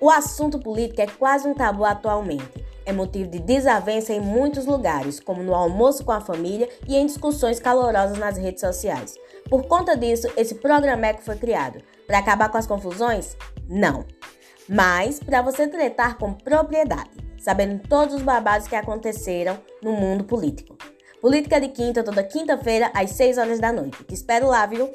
O assunto político é quase um tabu atualmente. É motivo de desavença em muitos lugares, como no almoço com a família e em discussões calorosas nas redes sociais. Por conta disso, esse programa é programeco foi criado. Para acabar com as confusões? Não. Mas para você tretar com propriedade, sabendo todos os babados que aconteceram no mundo político. Política de Quinta, toda quinta-feira, às 6 horas da noite. Te espero lá, viu?